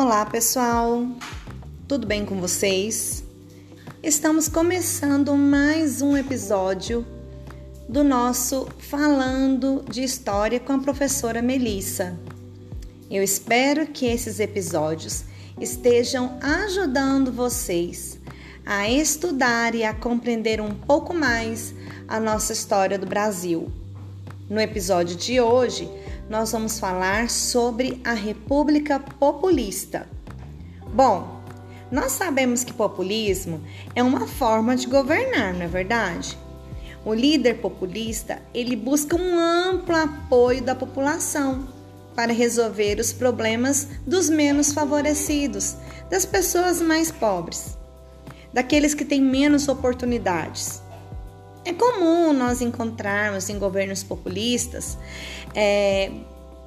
Olá, pessoal. Tudo bem com vocês? Estamos começando mais um episódio do nosso Falando de História com a professora Melissa. Eu espero que esses episódios estejam ajudando vocês a estudar e a compreender um pouco mais a nossa história do Brasil. No episódio de hoje, nós vamos falar sobre a República Populista. Bom, nós sabemos que populismo é uma forma de governar, não é verdade? O líder populista, ele busca um amplo apoio da população para resolver os problemas dos menos favorecidos, das pessoas mais pobres, daqueles que têm menos oportunidades. É comum nós encontrarmos em governos populistas é,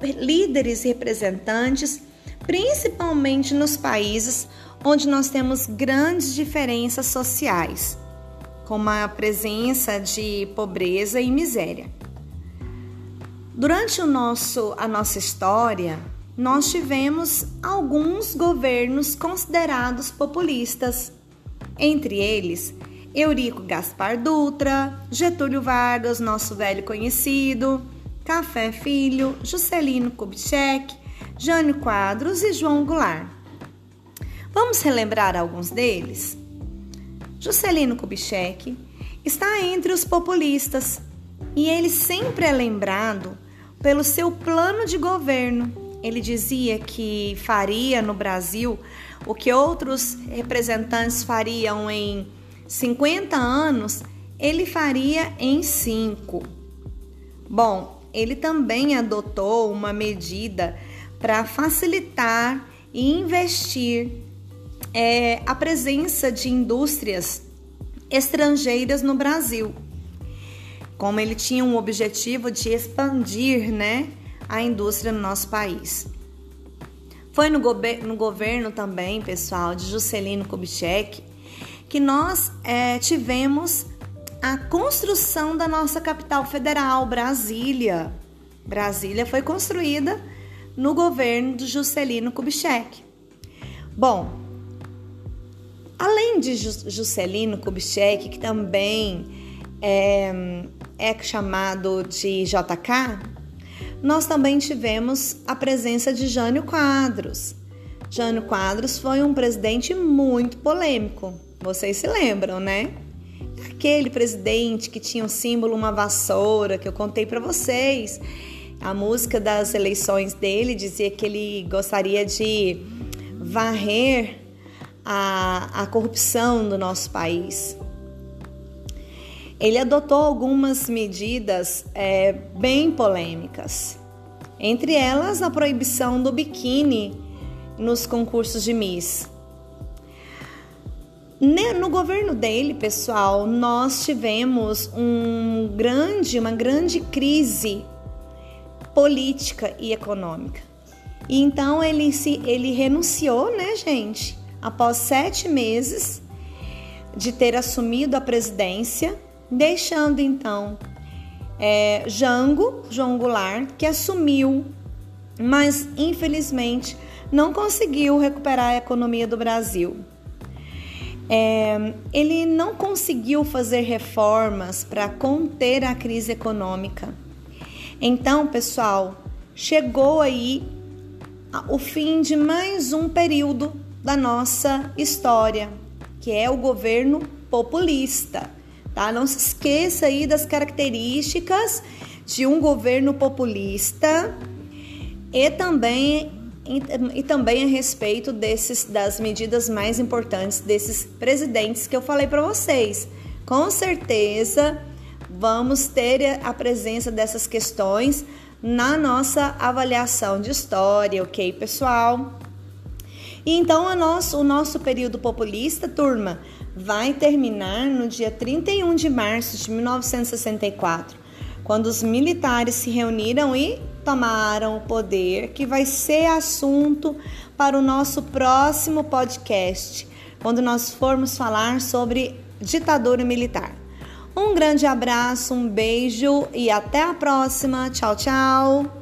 líderes e representantes, principalmente nos países onde nós temos grandes diferenças sociais, como a presença de pobreza e miséria. Durante o nosso, a nossa história, nós tivemos alguns governos considerados populistas, entre eles Eurico Gaspar Dutra, Getúlio Vargas, nosso velho conhecido, Café Filho, Juscelino Kubitschek, Jânio Quadros e João Goulart. Vamos relembrar alguns deles? Juscelino Kubitschek está entre os populistas e ele sempre é lembrado pelo seu plano de governo. Ele dizia que faria no Brasil o que outros representantes fariam em 50 anos, ele faria em 5. Bom, ele também adotou uma medida para facilitar e investir é, a presença de indústrias estrangeiras no Brasil. Como ele tinha um objetivo de expandir né, a indústria no nosso país. Foi no, no governo também, pessoal, de Juscelino Kubitschek, que nós é, tivemos a construção da nossa capital federal, Brasília. Brasília foi construída no governo de Juscelino Kubitschek. Bom, além de Juscelino Kubitschek, que também é, é chamado de JK, nós também tivemos a presença de Jânio Quadros. Jânio Quadros foi um presidente muito polêmico. Vocês se lembram, né? Aquele presidente que tinha o um símbolo uma vassoura que eu contei para vocês. A música das eleições dele dizia que ele gostaria de varrer a, a corrupção do nosso país. Ele adotou algumas medidas é, bem polêmicas, entre elas a proibição do biquíni nos concursos de Miss. No governo dele, pessoal, nós tivemos um grande, uma grande crise política e econômica. E então ele se ele renunciou, né, gente? Após sete meses de ter assumido a presidência, deixando então é, Jango, João Goulart, que assumiu, mas infelizmente não conseguiu recuperar a economia do Brasil. É, ele não conseguiu fazer reformas para conter a crise econômica. Então, pessoal, chegou aí o fim de mais um período da nossa história, que é o governo populista. Tá? Não se esqueça aí das características de um governo populista e também e, também a respeito desses das medidas mais importantes desses presidentes que eu falei para vocês. Com certeza vamos ter a presença dessas questões na nossa avaliação de história, ok, pessoal? E então nosso, o nosso período populista, turma, vai terminar no dia 31 de março de 1964, quando os militares se reuniram e tomaram o poder, que vai ser assunto para o nosso próximo podcast, quando nós formos falar sobre ditadura militar. Um grande abraço, um beijo e até a próxima. Tchau, tchau.